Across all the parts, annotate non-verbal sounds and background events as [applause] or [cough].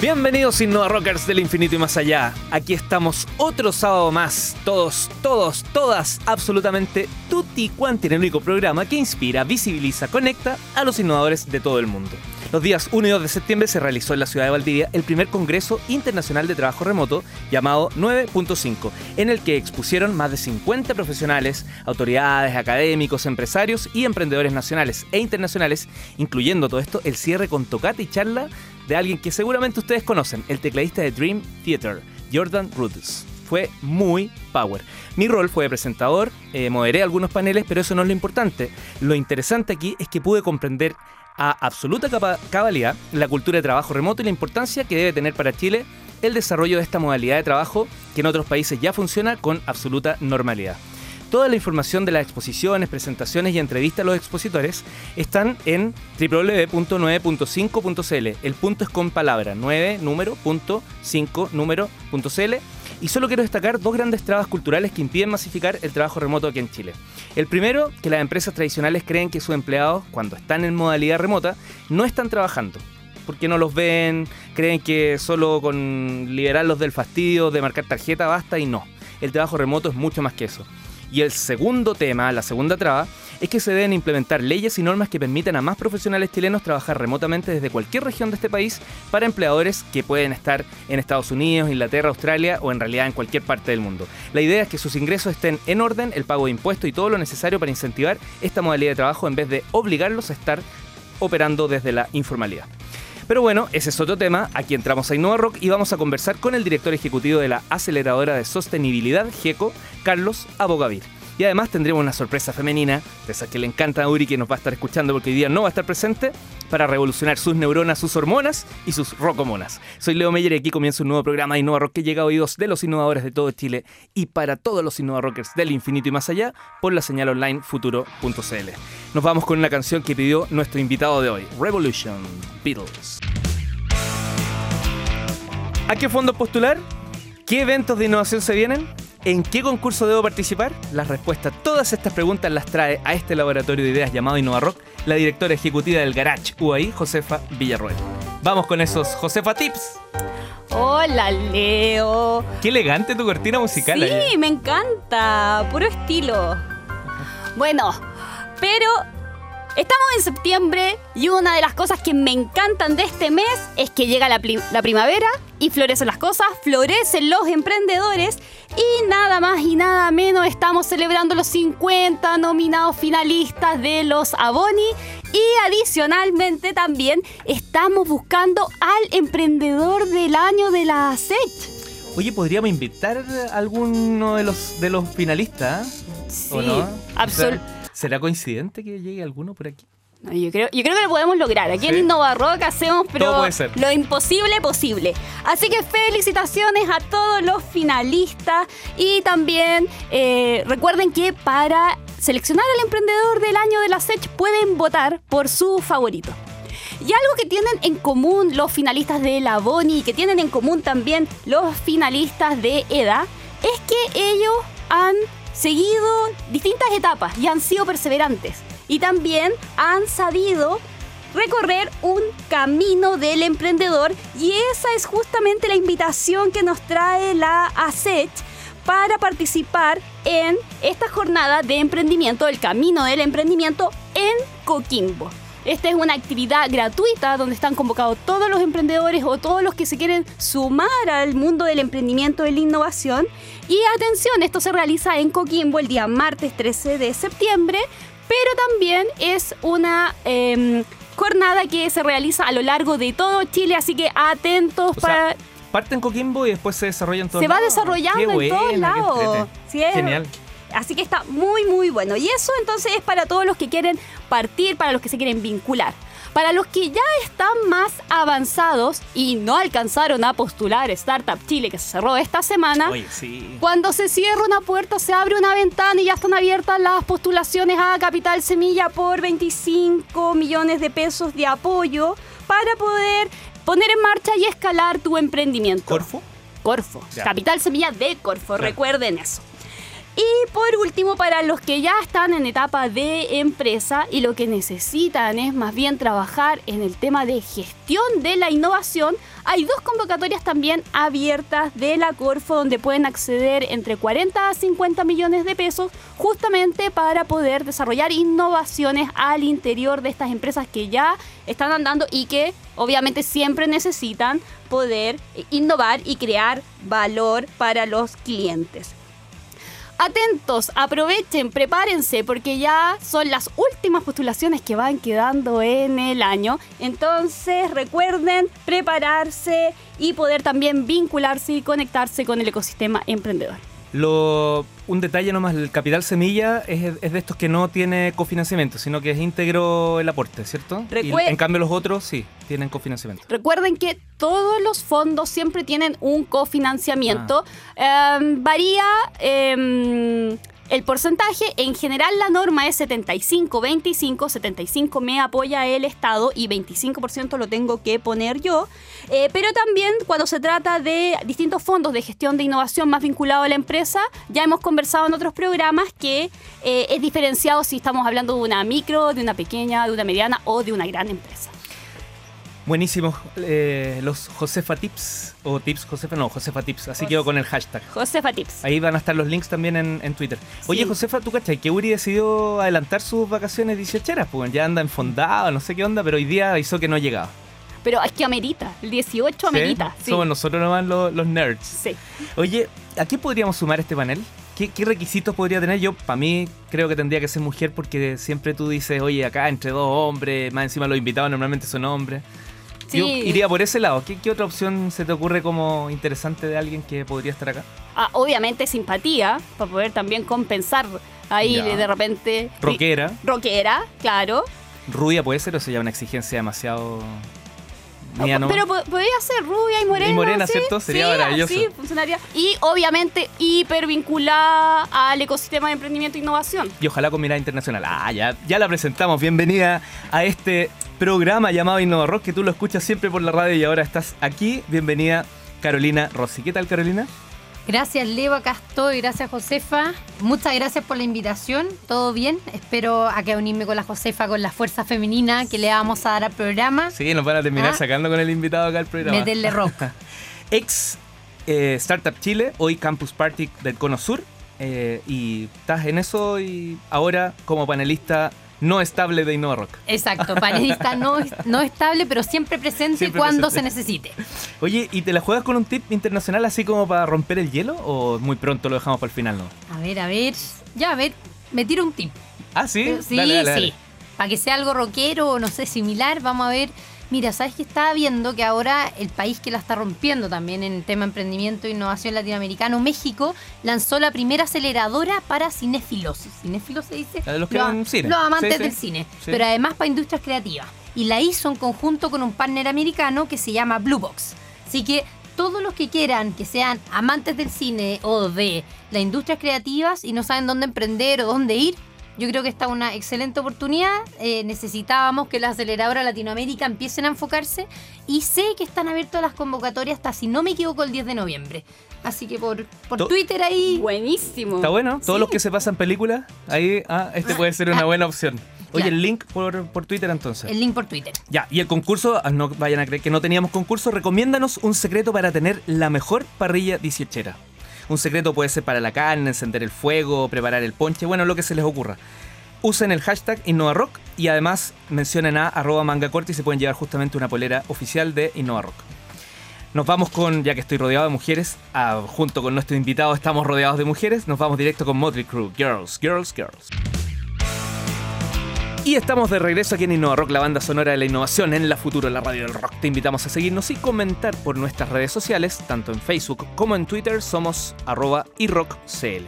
Bienvenidos Innova Rockers del infinito y más allá. Aquí estamos otro sábado más. Todos, todos, todas, absolutamente tutti quanti en el único programa que inspira, visibiliza, conecta a los innovadores de todo el mundo. Los días 1 y 2 de septiembre se realizó en la ciudad de Valdivia el primer Congreso Internacional de Trabajo Remoto llamado 9.5, en el que expusieron más de 50 profesionales, autoridades, académicos, empresarios y emprendedores nacionales e internacionales, incluyendo todo esto el cierre con tocata y charla de alguien que seguramente ustedes conocen, el tecladista de Dream Theater, Jordan Rudess. Fue muy power. Mi rol fue de presentador, eh, moderé algunos paneles, pero eso no es lo importante. Lo interesante aquí es que pude comprender a absoluta cabalidad la cultura de trabajo remoto y la importancia que debe tener para Chile el desarrollo de esta modalidad de trabajo que en otros países ya funciona con absoluta normalidad. Toda la información de las exposiciones, presentaciones y entrevistas a los expositores están en www.9.5.cl. El punto es con palabra, 9 número, punto, 5 número.cl. Y solo quiero destacar dos grandes trabas culturales que impiden masificar el trabajo remoto aquí en Chile. El primero, que las empresas tradicionales creen que sus empleados, cuando están en modalidad remota, no están trabajando porque no los ven, creen que solo con liberarlos del fastidio de marcar tarjeta basta y no. El trabajo remoto es mucho más que eso. Y el segundo tema, la segunda traba, es que se deben implementar leyes y normas que permitan a más profesionales chilenos trabajar remotamente desde cualquier región de este país para empleadores que pueden estar en Estados Unidos, Inglaterra, Australia o en realidad en cualquier parte del mundo. La idea es que sus ingresos estén en orden, el pago de impuestos y todo lo necesario para incentivar esta modalidad de trabajo en vez de obligarlos a estar operando desde la informalidad. Pero bueno, ese es otro tema. Aquí entramos a Innova Rock y vamos a conversar con el director ejecutivo de la aceleradora de sostenibilidad, GECO, Carlos Abogavir. Y además tendremos una sorpresa femenina, de esa que le encanta a Uri, que nos va a estar escuchando porque hoy día no va a estar presente, para revolucionar sus neuronas, sus hormonas y sus rocomonas. Soy Leo Meyer y aquí comienza un nuevo programa de Innova Rock que llega a oídos de los innovadores de todo Chile y para todos los Innova Rockers del infinito y más allá por la señal online futuro.cl. Nos vamos con una canción que pidió nuestro invitado de hoy, Revolution Beatles. ¿A qué fondo postular? ¿Qué eventos de innovación se vienen? ¿En qué concurso debo participar? Las respuestas a todas estas preguntas las trae a este laboratorio de ideas llamado InnovaRock la directora ejecutiva del Garage UAI, Josefa Villarroel. Vamos con esos Josefa Tips. Hola, Leo. Qué elegante tu cortina musical. Sí, me encanta. Puro estilo. Bueno, pero Estamos en septiembre y una de las cosas que me encantan de este mes es que llega la, primavera y florecen las cosas, florecen los emprendedores y nada más y nada menos estamos celebrando los 50 nominados finalistas de los Aboni y adicionalmente también estamos buscando al emprendedor del año de la SET. Oye, ¿podríamos invitar a alguno de los, de los finalistas? Sí, absolutamente. ¿Será coincidente que llegue alguno por aquí? yo, creo, yo creo que lo podemos lograr. Aquí en Innova Rock hacemos pero lo imposible posible. Así que felicitaciones a todos los finalistas y también eh, recuerden que para seleccionar al emprendedor del año de la SECH pueden votar por su favorito. Y algo que tienen en común los finalistas de la Boni y que tienen en común también los finalistas de EDA es que ellos han seguido distintas etapas y han sido perseverantes. Y también han sabido recorrer un camino del emprendedor y esa es justamente la invitación que nos trae la ASET para participar en esta jornada de emprendimiento, el camino del emprendimiento en Coquimbo. Esta es una actividad gratuita donde están convocados todos los emprendedores o todos los que se quieren sumar al mundo del emprendimiento y la innovación. Y atención, esto se realiza en Coquimbo el día martes 13 de septiembre, pero también es una... Em, jornada que se realiza a lo largo de todo Chile, así que atentos para... parte en Coquimbo y después se desarrolla en todos Se va desarrollando en todos lados. Genial. Así que está muy, muy bueno. Y eso entonces es para todos los que quieren partir, para los que se quieren vincular. Para los que ya están más avanzados y no alcanzaron a postular Startup Chile, que se cerró esta semana, cuando se cierra una puerta se abre una ventana y ya están abiertas las postulaciones a Capital Semilla por 25 millones de pesos de apoyo para poder poner en marcha y escalar tu emprendimiento. ¿Corfo? Corfo. Capital Semilla de Corfo, recuerden eso. Y por último, para los que ya están en etapa de empresa y lo que necesitan es más bien trabajar en el tema de gestión de la innovación, hay dos convocatorias también abiertas de la Corfo donde pueden acceder entre 40 a 50 millones de pesos justamente para poder desarrollar innovaciones al interior de estas empresas que ya están andando y que obviamente siempre necesitan poder innovar y crear valor para los clientes atentos, aprovechen, prepárense, porque ya son las últimas postulaciones que van quedando en el año. Entonces recuerden prepararse y poder también vincularse y conectarse con el ecosistema emprendedor. Lo, un detalle nomás, el capital semilla es, de estos que no tiene cofinanciamiento, sino que es íntegro el aporte, ¿cierto? en cambio los otros sí, tienen cofinanciamiento. Recuerden que todos los fondos siempre tienen un cofinanciamiento. Ah. Em, varía... Em, el porcentaje, en general la norma es 75-25, 75 me apoya el Estado y 25% lo tengo que poner yo, eh, pero también cuando se trata de distintos fondos de gestión de innovación más vinculados a la empresa, ya hemos conversado en otros programas que eh, es diferenciado si estamos hablando de una micro, de una pequeña, de una mediana o de una gran empresa. Buenísimo. Eh, los Josefa Tips, o Tips Josefa, no, Josefa Tips. Así quedó con el hashtag. Josefa Tips. Ahí van a estar los links también en, Twitter. Oye, Josefa, ¿tú cachai que Uri decidió adelantar sus vacaciones 18 Pues ya anda enfondado, no sé qué onda, pero hoy día hizo que no llegaba. Pero es que amerita, el 18 amerita. ¿Sí? Somos nosotros nomás los, los nerds. Sí. Oye, ¿a qué podríamos sumar este panel? ¿Qué, requisitos podría tener? Yo, para mí, creo que tendría que ser mujer porque siempre tú dices, oye, acá entre dos hombres, más encima los invitados normalmente son hombres. Yo iría por ese lado. ¿Qué, otra opción se te ocurre como interesante de alguien que podría estar acá? Ah, obviamente simpatía, para poder también compensar ahí de repente. Rockera. Rockera, claro. Rubia puede ser o sería una exigencia demasiado pero podría ser rubia y morena. Y morena, ¿cierto? Sería maravilloso. Sí, funcionaría. Y obviamente hiper vinculada al ecosistema de emprendimiento e innovación. Y ojalá con mirada internacional. Ah, ya, ya la presentamos. Bienvenida a este programa llamado Innova Rock, que tú lo escuchas siempre por la radio y ahora estás aquí. Bienvenida, Carolina Rossi. ¿Qué tal, Carolina? Gracias, Leo, acá estoy. Gracias, Josefa. Muchas gracias por la invitación. Todo bien. Espero a que unirme con la Josefa, con la fuerza femenina que le vamos a dar al programa. Sí, nos van a terminar ah. sacando con el invitado acá al programa. Meterle rock. [laughs] Ex eh, Startup Chile, hoy Campus Party del Cono Sur. Eh, y estás en eso y ahora como panelista no estable de Innova Rock. Exacto, panelista no, no estable, pero siempre presente cuando se necesite. Oye, ¿y te la juegas con un tip internacional así como para romper el hielo o muy pronto lo dejamos para el final, no? A ver, a ver. Ya, a ver, me tiro un tip. Ah, sí. Sí, sí. Para que sea algo rockero o no sé, similar, vamos a ver Mira, ¿sabes que estaba viendo que ahora el país que la está rompiendo también en el tema emprendimiento e innovación latinoamericano, México, lanzó la primera aceleradora para cinéfilos. ¿Cinéfilos se dice? Los, que los, cine. los amantes del cine, pero además para industrias creativas. Y la hizo en conjunto con un partner americano que se llama Blue Box. Así que todos los que quieran que sean amantes del cine o de las industrias creativas y no saben dónde emprender o dónde ir, yo creo que está una excelente oportunidad. Eh, necesitábamos que las aceleradoras Latinoamérica empiecen a enfocarse y sé que están abiertas las convocatorias hasta, si no me equivoco, el 10 de noviembre. Así que por, por Twitter ahí. Buenísimo. Está bueno. Todos los que se pasan películas, ahí, ah, este puede ser una buena opción. [laughs] Oye, el link por, por, Twitter entonces. El link por Twitter. Ya, y el concurso, ah, no vayan a creer que no teníamos concurso, recomiéndanos un secreto para tener la mejor parrilla dieciochera. Un secreto puede ser para la carne, encender el fuego, preparar el ponche, bueno, lo que se les ocurra. Usen el hashtag InnovaRock y además mencionen a arroba mangacorte y se pueden llevar justamente una polera oficial de InnovaRock. Nos vamos con, ya que estoy rodeado de mujeres, junto con nuestro invitado estamos rodeados de mujeres, nos vamos directo con Motley Crue. Girls, girls, girls. Y estamos de regreso aquí en Innova Rock, la banda sonora de la innovación en la futuro, la radio del rock. Te invitamos a seguirnos y comentar por nuestras redes sociales, tanto en Facebook como en Twitter, somos arroba iRockCL.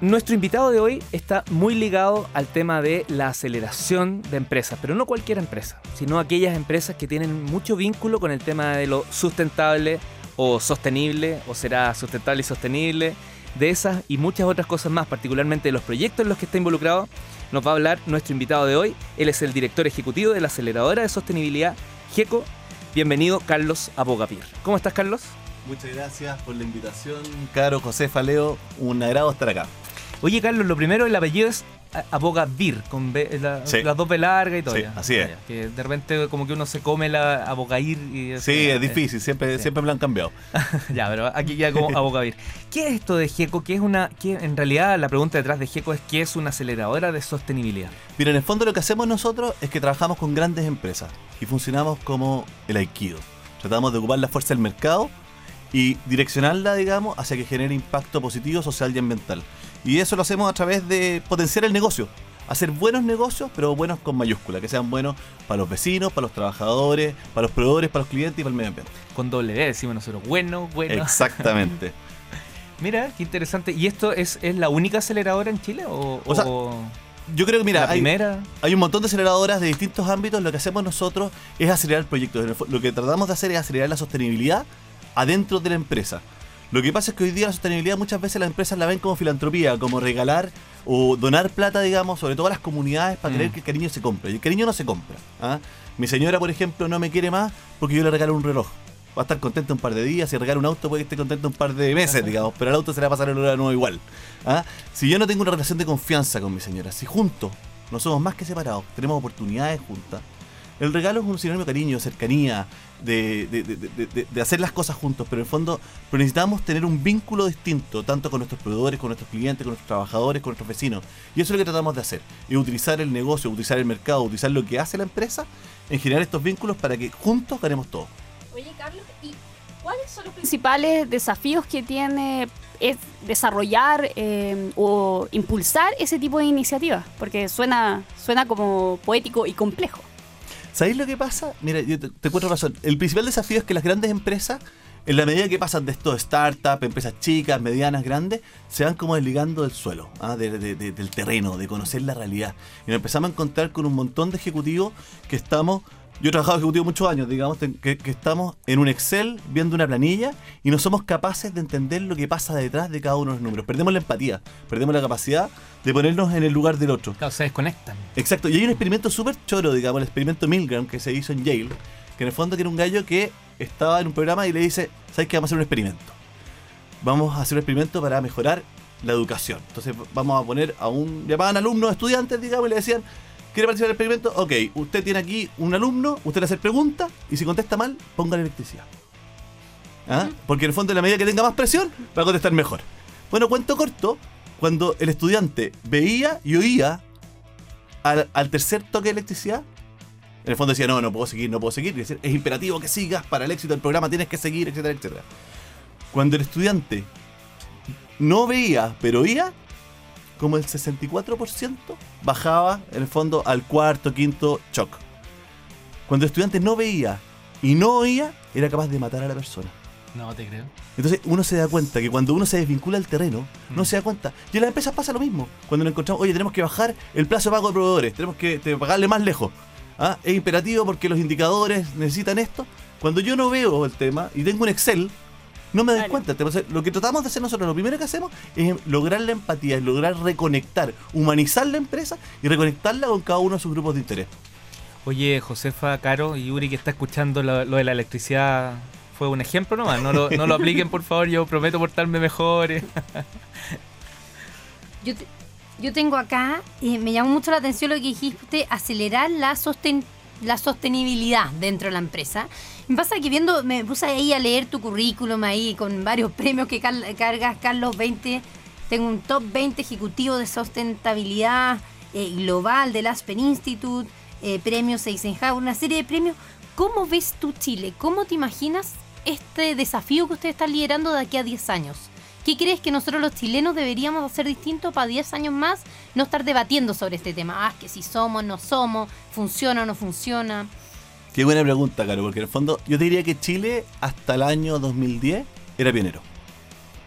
Nuestro invitado de hoy está muy ligado al tema de la aceleración de empresas, pero no cualquier empresa, sino aquellas empresas que tienen mucho vínculo con el tema de lo sustentable o sostenible, o será sustentable y sostenible, de esas y muchas otras cosas más, particularmente de los proyectos en los que está involucrado nos va a hablar nuestro invitado de hoy. Él es el director ejecutivo de la aceleradora de sostenibilidad GECO. Bienvenido, Carlos Abogavir. ¿Cómo estás, Carlos? Muchas gracias por la invitación, Caro, José Faleo. Un agrado estar acá. Oye, Carlos, lo primero, el apellido es Abogavir, con las dos B largas y todo. Sí, así es. Que de repente como que uno se come la Abogair y... Sí, es difícil, siempre, siempre me lo han cambiado. [laughs] ya, pero aquí ya como Abogavir. ¿Qué es esto de GECO? ¿Qué es una, qué, en realidad la pregunta detrás de GECO es ¿qué es una aceleradora de sostenibilidad? Mira, en el fondo lo que hacemos nosotros es que trabajamos con grandes empresas y funcionamos como el Aikido. Tratamos de ocupar la fuerza del mercado y direccionarla, digamos, hacia que genere impacto positivo social y ambiental. Y eso lo hacemos a través de potenciar el negocio. Hacer buenos negocios, pero buenos con mayúscula, que sean buenos para los vecinos, para los trabajadores, para los proveedores, para los clientes y para el medio ambiente. Con doble D decimos nosotros, bueno, bueno. Exactamente. [laughs] mira, qué interesante. ¿Y esto es, es la única aceleradora en Chile? O, yo creo que, mira, hay, hay, un montón de aceleradoras de distintos ámbitos. Lo que hacemos nosotros es acelerar proyectos. Lo que tratamos de hacer es acelerar la sostenibilidad adentro de la empresa. Lo que pasa es que hoy día la sostenibilidad muchas veces las empresas la ven como filantropía, como regalar o donar plata, digamos, sobre todo a las comunidades para creer mm. que el cariño se compra. Y el cariño no se compra. ¿ah? Mi señora, por ejemplo, no me quiere más porque yo le regalo un reloj. Va a estar contenta un par de días, si regala un auto puede que esté contenta un par de meses, digamos, pero el auto se le va a pasar el hora nuevo igual. ¿ah? Si yo no tengo una relación de confianza con mi señora, si juntos no somos más que separados, tenemos oportunidades juntas, el regalo es un sinónimo de cariño, cercanía, de, hacer las cosas juntos, pero en el fondo necesitamos tener un vínculo distinto, tanto con nuestros proveedores, con nuestros clientes, con nuestros trabajadores, con nuestros vecinos. Y eso es lo que tratamos de hacer, y utilizar el negocio, utilizar el mercado, utilizar lo que hace la empresa en generar estos vínculos para que juntos ganemos todo. Oye, Carlos, ¿y cuáles son los principales desafíos que tiene es desarrollar eh, o impulsar ese tipo de iniciativas? Porque suena, suena como poético y complejo. ¿Sabéis lo que pasa? Mira, yo te, te encuentro razón. El principal desafío es que las grandes empresas, en la medida que pasan de esto de startup, empresas chicas, medianas, grandes, se van como desligando del suelo, ¿ah? del terreno, de conocer la realidad. Y nos empezamos a encontrar con un montón de ejecutivos que estamos yo he trabajado ejecutivo muchos años, digamos, que, estamos en un Excel viendo una planilla y no somos capaces de entender lo que pasa detrás de cada uno de los números. Perdemos la empatía, perdemos la capacidad de ponernos en el lugar del otro. Claro, se desconectan. Exacto, y hay un experimento súper choro, digamos, el experimento Milgram que se hizo en Yale, que en el fondo tiene un gallo que estaba en un programa y le dice, ¿sabes qué? Vamos a hacer un experimento. Vamos a hacer un experimento para mejorar la educación. Entonces vamos a poner a un... Llamaban alumnos, estudiantes, digamos, y le decían, ¿Quiere participar en el experimento? Ok, usted tiene aquí un alumno, usted le hace preguntas y si contesta mal, ponga la electricidad. ¿Ah? Porque en el fondo, en la medida que tenga más presión, va a contestar mejor. Bueno, cuento corto, cuando el estudiante veía y oía al, tercer toque de electricidad, en el fondo decía, no, no puedo seguir, no puedo seguir. es imperativo que sigas para el éxito del programa, tienes que seguir, etcétera, etcétera. Cuando el estudiante no veía, pero oía, como el 64% bajaba en el fondo al cuarto, quinto shock. Cuando el estudiante no veía y no oía, era capaz de matar a la persona. No te creo. Entonces uno se da cuenta que cuando uno se desvincula del terreno, no mm. se da cuenta. Y en las empresas pasa lo mismo. Cuando nos encontramos, oye, tenemos que bajar el plazo de pago de proveedores, tenemos que pagarle más lejos. ¿Ah? Es imperativo porque los indicadores necesitan esto. Cuando yo no veo el tema y tengo un Excel, no me das cuenta. Lo que tratamos de hacer nosotros, lo primero que hacemos es lograr la empatía, es lograr reconectar, humanizar la empresa y reconectarla con cada uno de sus grupos de interés. Oye, Josefa, Caro y Uri que está escuchando lo, de la electricidad fue un ejemplo nomás. No lo, no lo apliquen, por favor. Yo prometo portarme mejor. [laughs] yo, yo tengo acá, eh, me llamó mucho la atención lo que dijiste, acelerar la, sosten, la sostenibilidad dentro de la empresa. Me pasa que viendo, me puse ahí a leer tu currículum ahí con varios [laughs] premios que cargas, Carlos 20. Tengo un top 20 ejecutivo de sustentabilidad eh, global del Aspen Institute, eh, premios Eisenhower, una serie de premios. ¿Cómo ves tú Chile? ¿Cómo te imaginas este desafío que usted está liderando de aquí a 10 años? ¿Qué crees que nosotros los chilenos deberíamos hacer distinto para 10 años más? No estar debatiendo sobre este tema. Ah, que si somos, no somos, funciona o no funciona. Qué buena pregunta, Caro, porque en el fondo yo te diría que Chile hasta el año 2010 era pionero.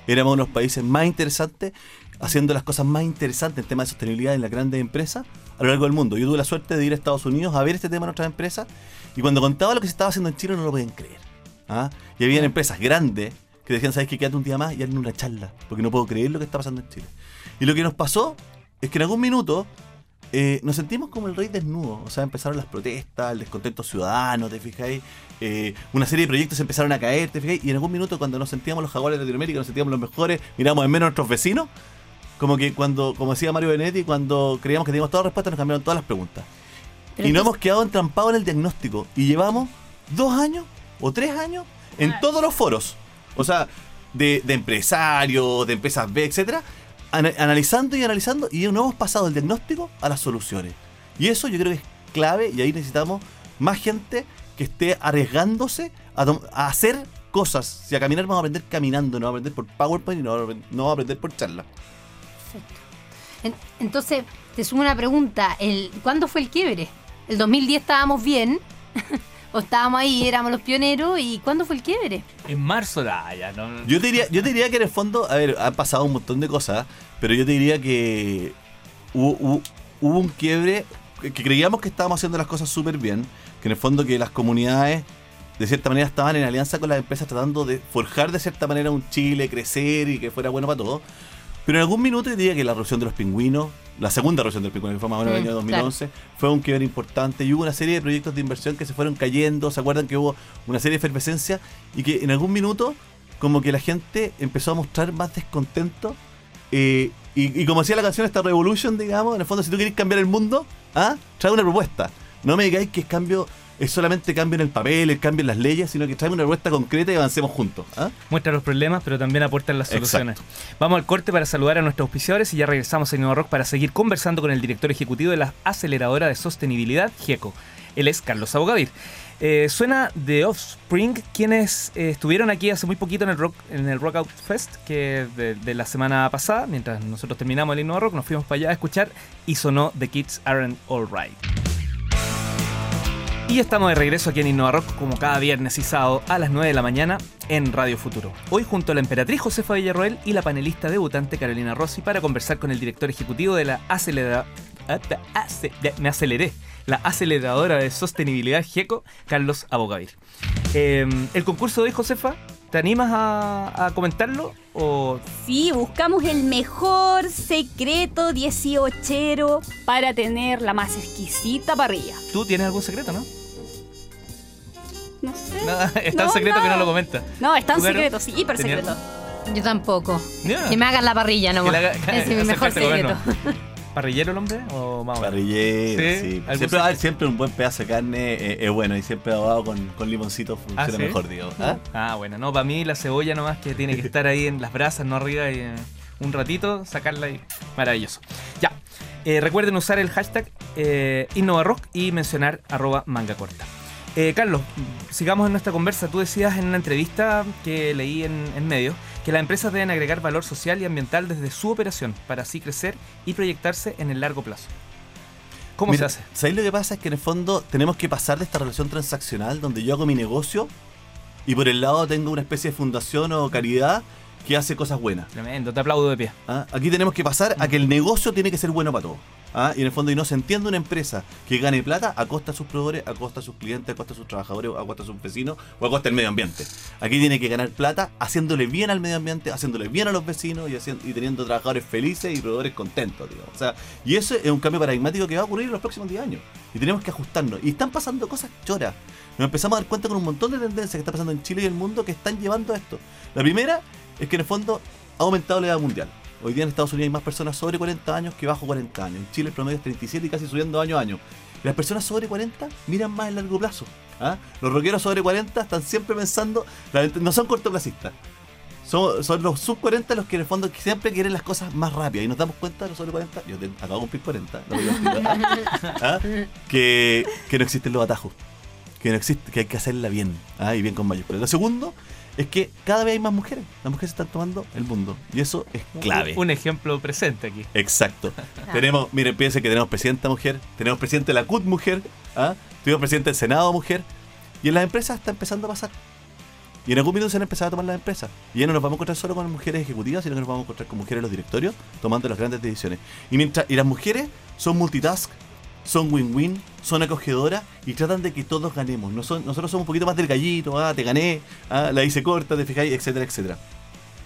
Éramos uno de los países más interesantes, haciendo las cosas más interesantes en temas de sostenibilidad en las grandes empresas a lo largo del mundo. Yo tuve la suerte de ir a Estados Unidos a ver este tema en otras empresas y cuando contaba lo que se estaba haciendo en Chile no lo podían creer. ¿ah? Y había empresas grandes que decían, ¿sabes qué? Quédate un día más y hazme una charla, porque no puedo creer lo que está pasando en Chile. Y lo que nos pasó es que en algún minuto eh, nos sentimos como el rey desnudo. O sea, empezaron las protestas, el descontento ciudadano, ¿te fijáis? Eh, una serie de proyectos empezaron a caer, ¿te fijáis? Y en algún minuto, cuando nos sentíamos los jaguares de Latinoamérica, nos sentíamos los mejores, miramos en menos a nuestros vecinos. Como que cuando, como decía Mario Benetti, cuando creíamos que teníamos todas las respuestas, nos cambiaron todas las preguntas. y nos hemos quedado entrampados en el diagnóstico. Y llevamos dos años o tres años en todos los foros. O sea, de, de empresarios, de empresas B, etcétera, analizando y analizando y no hemos pasado del diagnóstico a las soluciones. Y eso yo creo que es clave y ahí necesitamos más gente que esté arriesgándose a, hacer cosas. Si a caminar vamos a aprender caminando, no vamos a aprender por PowerPoint y no, vamos a aprender por charla. Entonces, te sumo una pregunta. El, ¿Cuándo fue el quiebre? El 2010 estábamos bien. [laughs] o estábamos ahí, éramos los pioneros, ¿y cuándo fue el quiebre? En marzo, ya, no. Yo te, diría, yo diría que en el fondo, a ver, han pasado un montón de cosas, pero yo te diría que hubo, un quiebre, que, creíamos que estábamos haciendo las cosas súper bien, que en el fondo que las comunidades de cierta manera estaban en alianza con las empresas tratando de forjar de cierta manera un Chile, crecer y que fuera bueno para todos. Pero en algún minuto yo diría que la erupción de los pingüinos, la segunda erupción del pingüino, que fue más o menos en el año 2011, fue un quiebre importante y hubo una serie de proyectos de inversión que se fueron cayendo. ¿Se acuerdan que hubo una serie de efervescencia y que en algún minuto, como que la gente empezó a mostrar más descontento? Eh, y, como decía la canción, esta Revolution, digamos, en el fondo, si tú quieres cambiar el mundo, ¿ah? trae una propuesta. No me digáis que es cambio es solamente cambio en el papel, el cambio en las leyes, sino que trae una propuesta concreta y avancemos juntos. ¿ah? Muestra los problemas, pero también aporta las soluciones. Vamos al corte para saludar a nuestros auspiciadores y ya regresamos a Nuevo Rock para seguir conversando con el director ejecutivo de la aceleradora de sostenibilidad, GIECO. Él es Carlos Abogadir. Eh, suena The Offspring, quienes eh, estuvieron aquí hace muy poquito en el Rock en el Rock Out Fest, que de, de, la semana pasada, mientras nosotros terminamos el Innova Rock, nos fuimos para allá a escuchar y sonó The Kids Aren't Alright. Y estamos de regreso aquí en Innova Rock como cada viernes y sábado a las 9 de la mañana en Radio Futuro. Hoy junto a la emperatriz Josefa Villarroel y la panelista debutante Carolina Rossi para conversar con el director ejecutivo de la aceleradora... Me aceleré. La aceleradora de sostenibilidad GECO, Carlos Abogavir. Em, el concurso de hoy, Josefa, ¿Te animas a, comentarlo? O... Sí, buscamos el mejor secreto 18 para tener la más exquisita parrilla. ¿Tú tienes algún secreto, no? No sé. [laughs] es tan secreto que no lo comenta. No, es tan secreto, sí, hiper secreto. Yo tampoco. Que me hagan la parrilla nomás. [laughs] es mi [laughs] mejor secreto. ¿Parrillero el hombre o más Parrillero, sí. Siempre, siempre un buen pedazo de carne eh, es bueno y siempre ahogado con, con limoncito funciona ¿Ah, mejor, digo. ¿Ah? ¿Ah? bueno, no, para mí la cebolla nomás que tiene que estar ahí en las brasas, no arriba y eh, un ratito, sacarla y maravilloso. Ya, eh, recuerden usar el hashtag eh, InnovaRock y mencionar arroba manga corta. Eh, Carlos, sigamos en nuestra conversa. Tú decías en una entrevista que leí en, en medios que las empresas deben agregar valor social y ambiental desde su operación para así crecer y proyectarse en el largo plazo. ¿Cómo se hace? ¿Sabéis lo que pasa? Es que en el fondo tenemos que pasar de esta relación transaccional donde yo hago mi negocio y por el lado tengo una especie de fundación o caridad que hace cosas buenas. Tremendo, te aplaudo de pie. ¿Ah? Aquí tenemos que pasar a que el negocio tiene que ser bueno para todos. ¿Ah? Y en el fondo, y no se entiende una empresa que gane plata a costa de sus proveedores, a costa de sus clientes, a costa de sus trabajadores, a costa de sus vecinos o a costa del medio ambiente. Aquí tiene que ganar plata haciéndole bien al medio ambiente, haciéndole bien a los vecinos y, teniendo trabajadores felices y proveedores contentos. O sea, y eso es un cambio paradigmático que va a ocurrir en los próximos 10 años. Y tenemos que ajustarnos. Y están pasando cosas choras. Nos empezamos a dar cuenta con un montón de tendencias que está pasando en Chile y el mundo que están llevando a esto. La primera es que en el fondo ha aumentado la edad mundial. Hoy día en Estados Unidos hay más personas sobre 40 años que bajo 40 años. En Chile el promedio es 37 y casi subiendo año a año. las personas sobre 40 miran más en largo plazo. ¿ah? Los rockeros sobre 40 están siempre pensando, no son cortoplacistas. Son, son los sub 40 los que en el fondo siempre quieren las cosas más rápidas. Y nos damos cuenta, los sobre 40, yo acabo de cumplir 40, [laughs] ¿ah? que, que no existen los atajos. Que no existe, que hay que hacerla bien. ¿ah? Y bien con mayúsculas. Lo segundo es que cada vez hay más mujeres. Las mujeres están tomando el mundo. Y eso es clave. Un, ejemplo presente aquí. Exacto. [laughs] tenemos, miren, piensen que tenemos presidenta mujer, tenemos presidente de la CUT mujer, ¿ah? tenemos presidente del Senado mujer. Y en las empresas está empezando a pasar. Y en algún minuto se han empezado a tomar las empresas. Y ya no nos vamos a encontrar solo con mujeres ejecutivas, sino que nos vamos a encontrar con mujeres en los directorios tomando las grandes decisiones. Y mientras y las mujeres son multitask, son win-win, son acogedoras y tratan de que todos ganemos. nosotros somos un poquito más del gallito, ah, te gané, ah, la hice corta, te fijáis, etcétera, etcétera.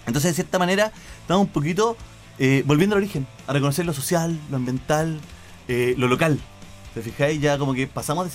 Entonces, de cierta manera, estamos un poquito eh, volviendo al origen, a reconocer lo social, lo ambiental, eh, lo local. ¿Te fijáis? Ya como que pasamos de